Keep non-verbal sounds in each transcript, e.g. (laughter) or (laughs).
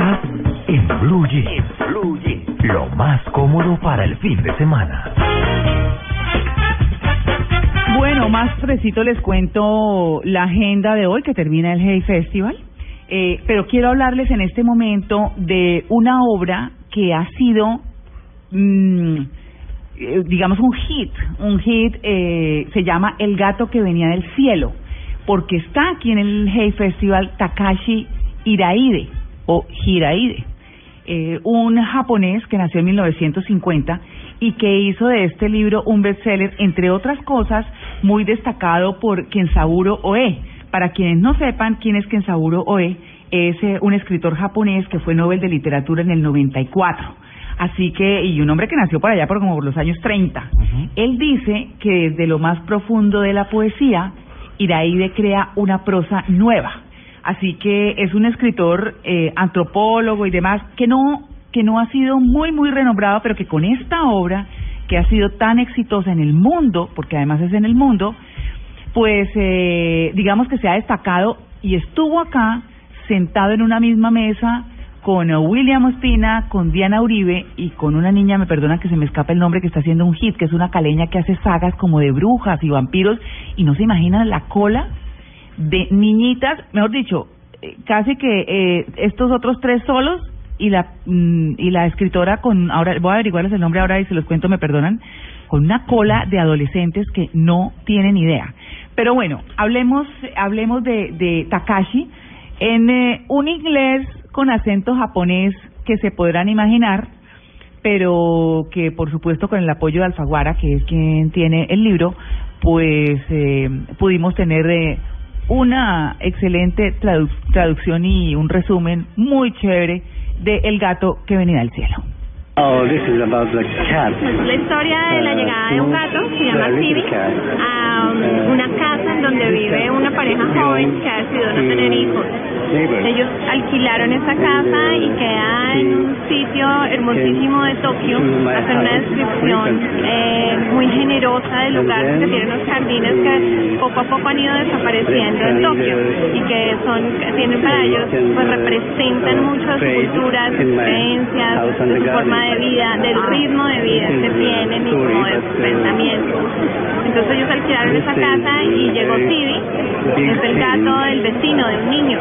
Estás en Blue Jeans. Lo más cómodo para el fin de semana. Bueno, más fresito les cuento la agenda de hoy que termina el Hey Festival. Eh, pero quiero hablarles en este momento de una obra que ha sido, mm, eh, digamos, un hit. Un hit eh, se llama El gato que venía del cielo, porque está aquí en el Hey Festival Takashi Hiraide o Hiraide, eh, un japonés que nació en 1950 y que hizo de este libro un bestseller, entre otras cosas, muy destacado por Kensaburo Oe. Para quienes no sepan quién es Kensaburo Oe, es eh, un escritor japonés que fue Nobel de Literatura en el 94. Así que, y un hombre que nació por allá por como por los años 30. Él dice que desde lo más profundo de la poesía, Iraide crea una prosa nueva. Así que es un escritor eh, antropólogo y demás que no que no ha sido muy muy renombrado, pero que con esta obra que ha sido tan exitosa en el mundo, porque además es en el mundo, pues eh, digamos que se ha destacado y estuvo acá sentado en una misma mesa con eh, William Ospina, con Diana Uribe y con una niña, me perdona que se me escapa el nombre, que está haciendo un hit, que es una caleña que hace sagas como de brujas y vampiros, y no se imaginan la cola de niñitas, mejor dicho, eh, casi que eh, estos otros tres solos y la mm, y la escritora con ahora voy a averiguarles el nombre ahora y se los cuento me perdonan con una cola de adolescentes que no tienen idea. Pero bueno hablemos hablemos de, de Takashi. En eh, un inglés con acento japonés que se podrán imaginar pero que por supuesto con el apoyo de Alfaguara que es quien tiene el libro pues eh, pudimos tener eh, una excelente tradu- traducción y un resumen muy chévere de El gato que venía del cielo. Oh, this is about the cat. La historia de la llegada de un gato, se llama The Phoebe, a um, una casa en donde vive una pareja joven que ha decidido no tener hijos. Ellos alquilaron esa casa y queda en un sitio hermosísimo de Tokio. Hacen una descripción eh, muy generosa del lugar porque tiene unos jardines que poco a poco han ido desapareciendo en Tokio y que son que tienen para ellos pues representan mucho su cultura, sus creencias, de su forma de vida, del ritmo de vida que tienen y como de sus pensamientos. Entonces ellos alquilaron esa casa y llegó Tibi, es el gato del vecino, de un niño.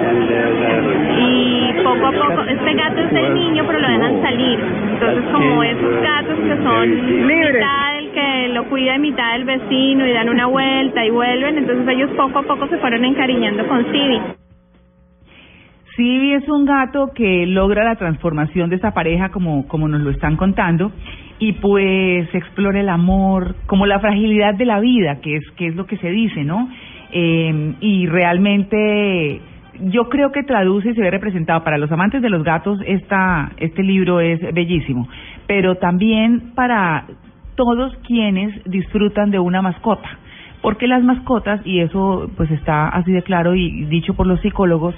Y poco a poco, este gato es del niño, pero lo dejan salir. Entonces, como esos gatos que son mitad del que lo cuida mitad del vecino y dan una vuelta y vuelven, entonces ellos poco a poco se fueron encariñando con Tibi. Sibi es un gato que logra la transformación de esa pareja como, como nos lo están contando y pues explora el amor, como la fragilidad de la vida, que es, que es lo que se dice, ¿no? Eh, y realmente yo creo que traduce y se ve representado. Para los amantes de los gatos, esta, este libro es bellísimo, pero también para todos quienes disfrutan de una mascota, porque las mascotas, y eso pues está así de claro y dicho por los psicólogos,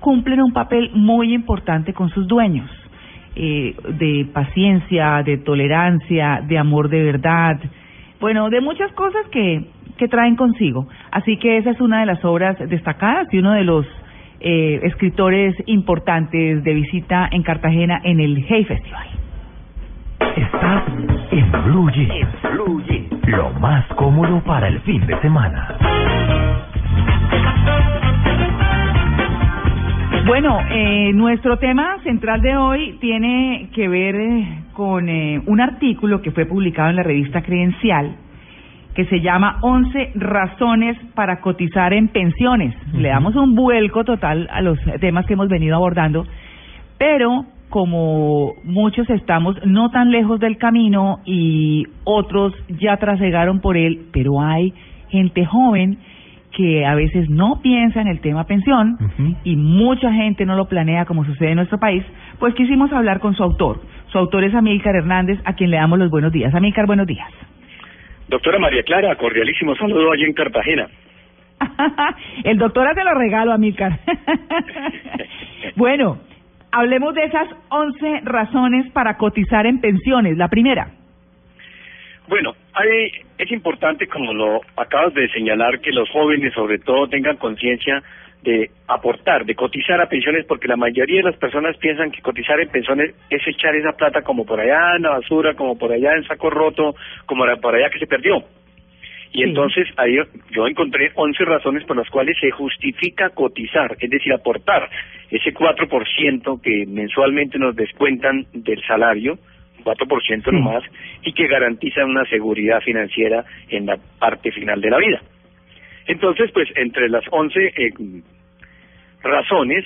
cumplen un papel muy importante con sus dueños, eh, de paciencia, de tolerancia, de amor de verdad, bueno, de muchas cosas que, que traen consigo. Así que esa es una de las obras destacadas y uno de los eh, escritores importantes de visita en Cartagena en el Hey Festival. Estás en Blue Jeans. Lo más cómodo para el fin de semana. Bueno, eh, nuestro tema central de hoy tiene que ver eh, con eh, un artículo que fue publicado en la revista Credencial que se llama 11 razones para cotizar en pensiones. Le damos un vuelco total a los temas que hemos venido abordando, pero como muchos estamos no tan lejos del camino y otros ya trasegaron por él, pero hay gente joven que a veces no piensa en el tema pensión y mucha gente no lo planea como sucede en nuestro país, pues quisimos hablar con su autor. Su autor es Amílcar Hernández, a quien le damos los buenos días. Amílcar, buenos días. Doctora María Clara, cordialísimo saludo allí en Cartagena. (laughs) el doctor te lo regalo, Amílcar. (laughs) bueno, hablemos de esas 11 razones para cotizar en pensiones. La primera. Bueno, hay, es importante, como lo acabas de señalar, que los jóvenes sobre todo tengan conciencia de aportar, de cotizar a pensiones, porque la mayoría de las personas piensan que cotizar en pensiones es echar esa plata como por allá en la basura, como por allá en saco roto, como por allá que se perdió. Y entonces ahí yo encontré 11 razones por las cuales se justifica cotizar, es decir, aportar ese 4% que mensualmente nos descuentan del salario, 4% nomás, y que garantiza una seguridad financiera en la parte final de la vida. Entonces, pues entre las 11 eh, razones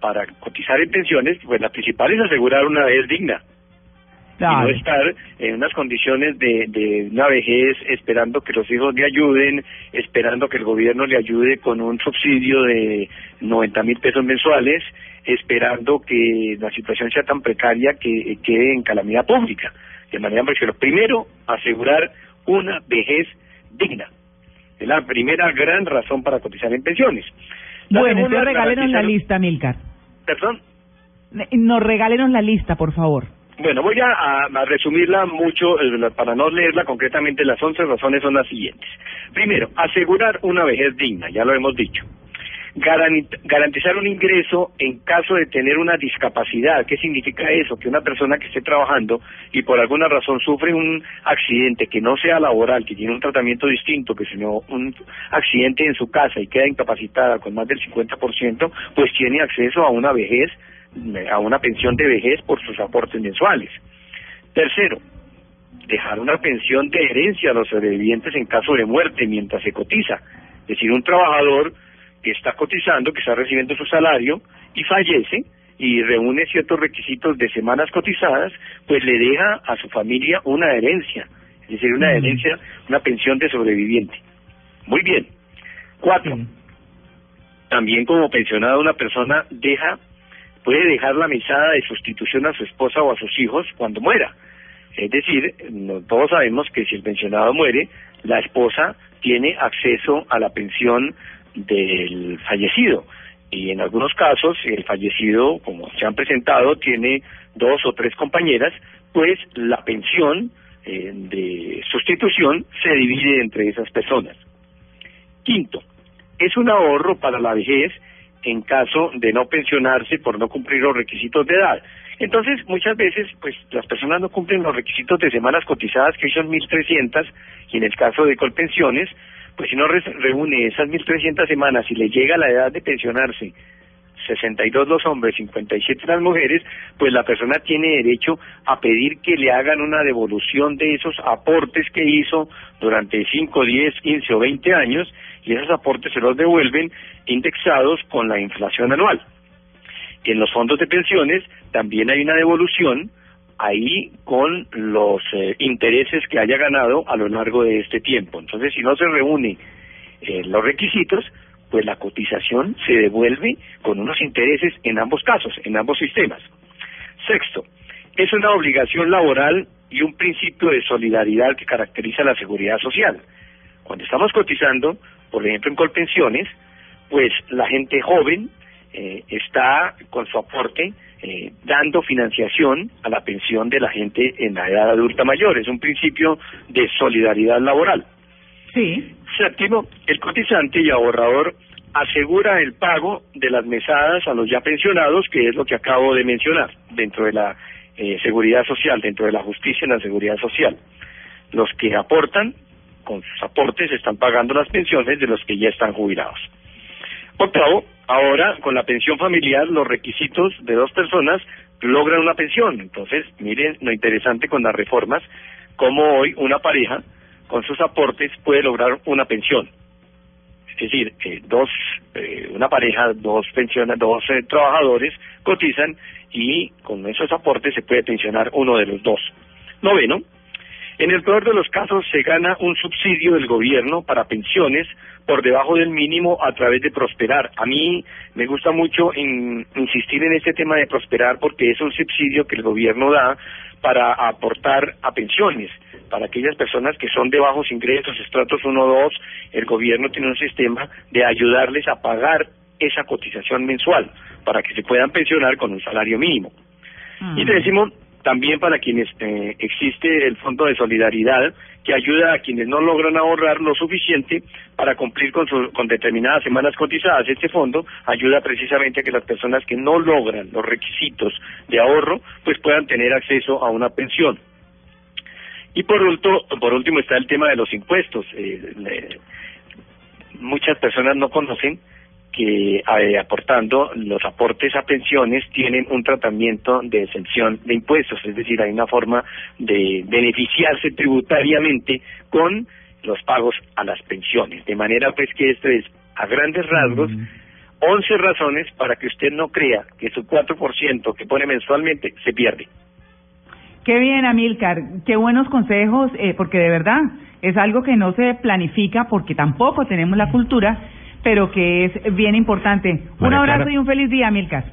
para cotizar en pensiones, pues la principal es asegurar una vejez digna. Y no estar en unas condiciones de, de una vejez esperando que los hijos le ayuden, esperando que el gobierno le ayude con un subsidio de 90 mil pesos mensuales, esperando que la situación sea tan precaria que quede en calamidad pública. De manera lo primero, asegurar una vejez digna. Es la primera gran razón para cotizar en pensiones. Bueno, entonces regálenos la lista, Milcar. ¿Perdón? Nos regálenos la lista, por favor. Bueno, voy a, a, resumirla mucho, eh, para no leerla concretamente, las 11 razones son las siguientes. Primero, asegurar una vejez digna, ya lo hemos dicho garantizar un ingreso en caso de tener una discapacidad. ¿Qué significa eso? Que una persona que esté trabajando y por alguna razón sufre un accidente que no sea laboral, que tiene un tratamiento distinto, que sino un accidente en su casa y queda incapacitada con más del 50%, pues tiene acceso a una vejez, a una pensión de vejez por sus aportes mensuales. Tercero, dejar una pensión de herencia a los sobrevivientes en caso de muerte mientras se cotiza. Es decir, un trabajador que está cotizando, que está recibiendo su salario y fallece y reúne ciertos requisitos de semanas cotizadas, pues le deja a su familia una herencia, es decir, una herencia, una pensión de sobreviviente. Muy bien. Cuatro. También como pensionada una persona deja, puede dejar la mesada de sustitución a su esposa o a sus hijos cuando muera. Es decir, todos sabemos que si el pensionado muere, la esposa tiene acceso a la pensión del fallecido. Y en algunos casos, el fallecido, como se han presentado, tiene dos o tres compañeras, pues la pensión eh, de sustitución se divide entre esas personas. Quinto, es un ahorro para la vejez en caso de no pensionarse por no cumplir los requisitos de edad. Entonces, muchas veces, pues las personas no cumplen los requisitos de semanas cotizadas, que son 1.300, y en el caso de colpensiones, pues si no reúne esas 1.300 semanas y le llega la edad de pensionarse, 62 los hombres, 57 las mujeres, pues la persona tiene derecho a pedir que le hagan una devolución de esos aportes que hizo durante 5, 10, 15 o 20 años y esos aportes se los devuelven indexados con la inflación anual. En los fondos de pensiones también hay una devolución ahí con los eh, intereses que haya ganado a lo largo de este tiempo. Entonces, si no se reúnen eh, los requisitos, pues la cotización se devuelve con unos intereses en ambos casos, en ambos sistemas. Sexto, es una obligación laboral y un principio de solidaridad que caracteriza la seguridad social. Cuando estamos cotizando, por ejemplo, en Colpensiones, pues la gente joven eh, está con su aporte eh, dando financiación a la pensión de la gente en la edad adulta mayor. Es un principio de solidaridad laboral. Sí. Séptimo, el cotizante y ahorrador asegura el pago de las mesadas a los ya pensionados, que es lo que acabo de mencionar, dentro de la eh, seguridad social, dentro de la justicia en la seguridad social. Los que aportan, con sus aportes, están pagando las pensiones de los que ya están jubilados. Octavo, ahora con la pensión familiar los requisitos de dos personas logran una pensión. Entonces, miren lo interesante con las reformas, cómo hoy una pareja con sus aportes puede lograr una pensión. Es decir, dos, eh, una pareja, dos pensiones, dos eh, trabajadores cotizan y con esos aportes se puede pensionar uno de los dos. Noveno, En el peor de los casos se gana un subsidio del gobierno para pensiones por debajo del mínimo a través de Prosperar. A mí me gusta mucho in- insistir en este tema de Prosperar porque es un subsidio que el gobierno da para aportar a pensiones. Para aquellas personas que son de bajos ingresos, estratos 1 o 2, el gobierno tiene un sistema de ayudarles a pagar esa cotización mensual para que se puedan pensionar con un salario mínimo. Y te decimos también para quienes eh, existe el Fondo de Solidaridad que ayuda a quienes no logran ahorrar lo suficiente para cumplir con, su- con determinadas semanas cotizadas. Este fondo ayuda precisamente a que las personas que no logran los requisitos de ahorro pues puedan tener acceso a una pensión. Y por último, por último está el tema de los impuestos. Eh, muchas personas no conocen que eh, aportando los aportes a pensiones tienen un tratamiento de exención de impuestos, es decir, hay una forma de beneficiarse tributariamente con los pagos a las pensiones. De manera pues que esto es, a grandes rasgos, 11 razones para que usted no crea que su 4% que pone mensualmente se pierde. Qué bien, Amilcar, qué buenos consejos, eh, porque de verdad es algo que no se planifica porque tampoco tenemos la cultura, pero que es bien importante. Un abrazo Clara. y un feliz día, Amilcar.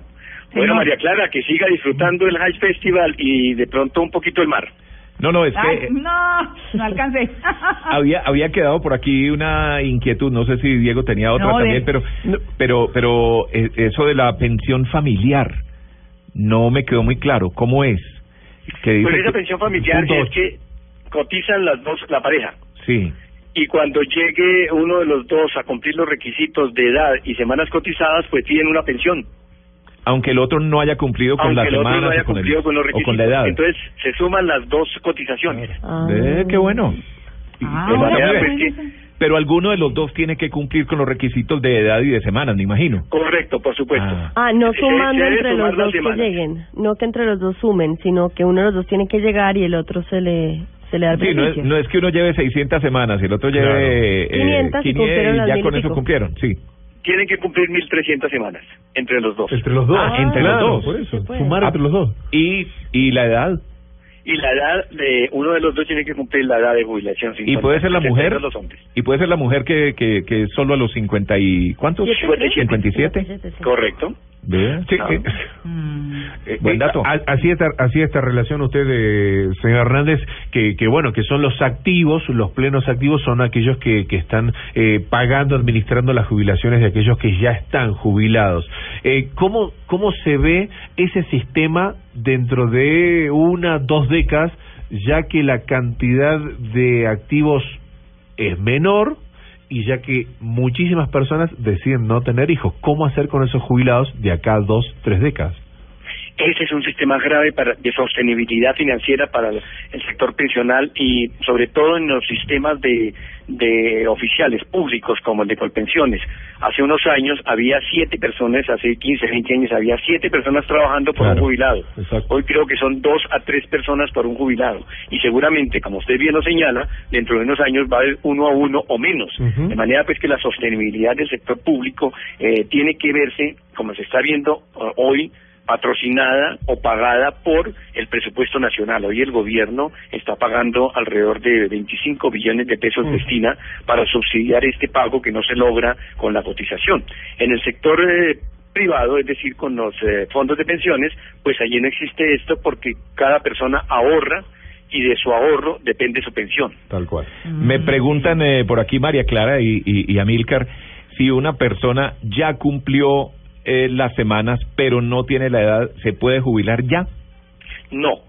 Bueno, Señor. María Clara, que siga disfrutando el High Festival y de pronto un poquito el mar. No, no, es que Ay, no, no alcancé. (laughs) había había quedado por aquí una inquietud, no sé si Diego tenía otra No, de- también, pero pero pero eh, eso de la pensión familiar no me quedó muy claro, ¿cómo es? Que dice Pues esa pensión familiar es que cotizan las dos, la pareja. Sí. Y cuando llegue uno de los dos a cumplir los requisitos de edad y semanas cotizadas, pues piden una pensión. Aunque el otro no haya cumplido con aunque las el otro semanas no haya o, con el- cumplido con los o requisitos. con la edad. Entonces se suman las dos cotizaciones. Ve, qué bueno. Ah, manera, pues, que- Pero alguno de los dos tiene que cumplir con los requisitos de edad y de semanas, me imagino. correcto, por supuesto. Ah. Ah, no sumando se entre los dos que semanas. lleguen. No que entre los dos sumen, sino que uno de los dos tiene que llegar y el otro se le, se le da el Sí, no es, no es que uno lleve 600 semanas y el otro lleve eh, 500 y cumplieron y las ya con y eso cumplieron, sí. Tienen que cumplir 1.300 semanas entre los dos. Entre los dos. Ah, entre Claro, los dos. Por eso, puede. sumar entre los dos. Y, y la edad. Y la edad de uno de los dos tiene que cumplir la edad de jubilación. Y puede ser la 50, mujer. Los hombres. Y puede ser la mujer que, que, que solo a los 50 y... ¿Cuántos? 57. Correcto. Sí, Ah. eh, Mm. eh, Buen eh, dato. Así esta, así esta relación usted, señor Hernández, que, que bueno, que son los activos, los plenos activos son aquellos que, que están eh, pagando, administrando las jubilaciones de aquellos que ya están jubilados. Eh, ¿cómo, ¿Cómo se ve ese sistema dentro de una, dos décadas, ya que la cantidad de activos es menor? Y ya que muchísimas personas deciden no tener hijos, ¿cómo hacer con esos jubilados de acá dos, tres décadas? Ese es un sistema grave para, de sostenibilidad financiera para el, sector pensional y sobre todo en los sistemas de, de oficiales públicos como el de Colpensiones. Hace unos años había siete personas, hace 15, 20 años había siete personas trabajando por Claro, un jubilado. exacto. Hoy creo que son dos a tres personas por un jubilado. Y seguramente, como usted bien lo señala, dentro de unos años va a haber uno a uno o menos. De manera pues que la sostenibilidad del sector público eh, tiene que verse, como se está viendo eh, hoy, patrocinada o pagada por el presupuesto nacional. Hoy el gobierno está pagando alrededor de 25 billones de pesos destina para subsidiar este pago que no se logra con la cotización. En el sector eh, privado, es decir, con los eh, fondos de pensiones, pues allí no existe esto porque cada persona ahorra y de su ahorro depende su pensión. Tal cual. Me preguntan eh, por aquí María Clara y, y, y Amílcar si una persona ya cumplió eh, las semanas pero no tiene la edad, ¿se puede jubilar ya? No.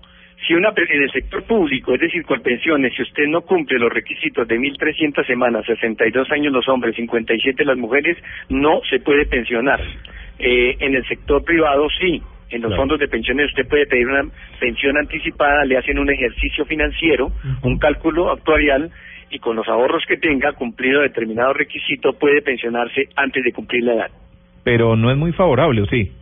Si una en el sector público, es decir, con pensiones, si usted no cumple los requisitos de 1.300 semanas, 62 años los hombres, 57 las mujeres, no se puede pensionar. Eh, en el sector privado sí. En los Claro. fondos de pensiones usted puede pedir una pensión anticipada, le hacen un ejercicio financiero, un cálculo actuarial y con los ahorros que tenga, cumplido determinado requisito, puede pensionarse antes de cumplir la edad. Pero no es muy favorable, ¿o sí?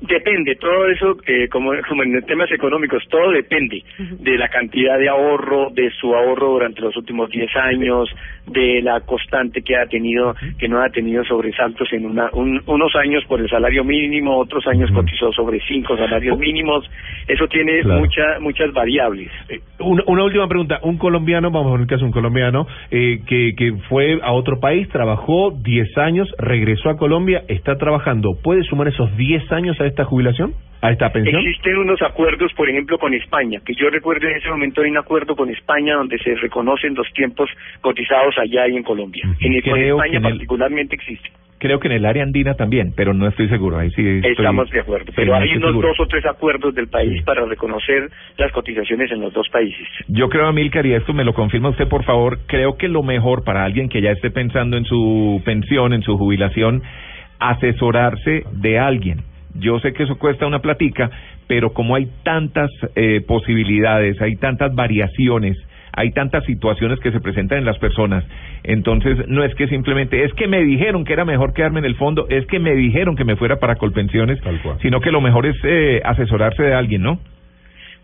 Depende, todo eso, eh, como, como en temas económicos, todo depende de la cantidad de ahorro, de su ahorro durante los últimos 10 años, de la constante que ha tenido, que no ha tenido sobresaltos en una, un- unos años por el salario mínimo, otros años cotizó sobre cinco salarios mínimos. Eso tiene Claro. mucha, muchas variables. Una, una última pregunta. Un colombiano, vamos a poner el caso de un colombiano, eh, que, que fue a otro país, trabajó 10 años, regresó a Colombia, está trabajando. ¿Puede sumar esos 10 años a esta jubilación? ¿A esta pensión? Existen unos acuerdos, por ejemplo, con España, que yo recuerdo en ese momento hay un acuerdo con España donde se reconocen los tiempos cotizados allá y en Colombia. En el, con España en el- particularmente existe. Creo que en el área andina también, pero no estoy seguro. Ahí sí estoy- Estamos de acuerdo. Pero hay unos seguro. dos o tres acuerdos del país para reconocer las cotizaciones en los dos países. Yo creo, Amilcar, y esto me lo confirma usted, por favor, creo que lo mejor para alguien que ya esté pensando en su pensión, en su jubilación, asesorarse de alguien. Yo sé que eso cuesta una platica, pero como hay tantas eh, posibilidades, hay tantas variaciones, hay tantas situaciones que se presentan en las personas, entonces no es que simplemente, es que me dijeron que era mejor quedarme en el fondo, es que me dijeron que me fuera para Colpensiones, sino que lo mejor es eh, asesorarse de alguien, ¿no?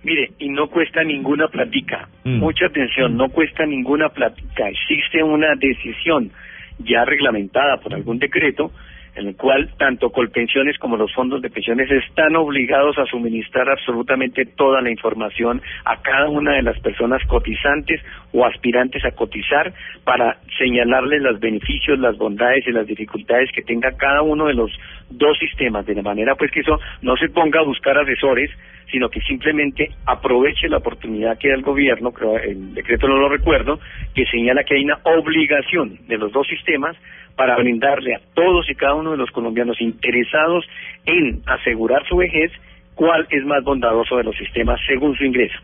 Mire, y no cuesta ninguna platica. Mm. Mucha atención, no cuesta ninguna platica. Existe una decisión ya reglamentada por algún decreto en el cual tanto Colpensiones como los fondos de pensiones están obligados a suministrar absolutamente toda la información a cada una de las personas cotizantes o aspirantes a cotizar para señalarles los beneficios, las bondades y las dificultades que tenga cada uno de los dos sistemas, de la manera pues que eso no se ponga a buscar asesores, sino que simplemente aproveche la oportunidad que da el gobierno, creo el decreto no lo recuerdo, que señala que hay una obligación de los dos sistemas para brindarle a todos y cada uno de los colombianos interesados en asegurar su vejez cuál es más bondadoso de los sistemas según su ingreso.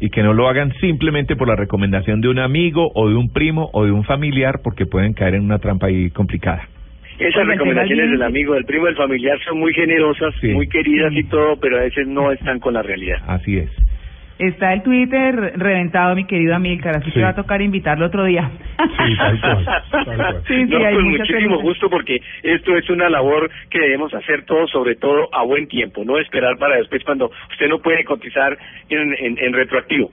y que no lo hagan simplemente por la recomendación de un amigo o de un primo o de un familiar porque pueden caer en una trampa ahí complicada. Esas Oiga, recomendaciones del amigo, del primo, del familiar son muy generosas, Sí. muy queridas y todo, pero a veces no están con la realidad. Así es. Está el Twitter reventado, mi querido Amílcar, así Sí. que va a tocar invitarlo otro día. Sí, tal cual, (laughs) tal cual. Sí, sí, no, hay con muchísimo preguntas. gusto porque esto es una labor que debemos hacer todos, sobre todo a buen tiempo, no esperar para después cuando usted no puede cotizar en, en, en retroactivo.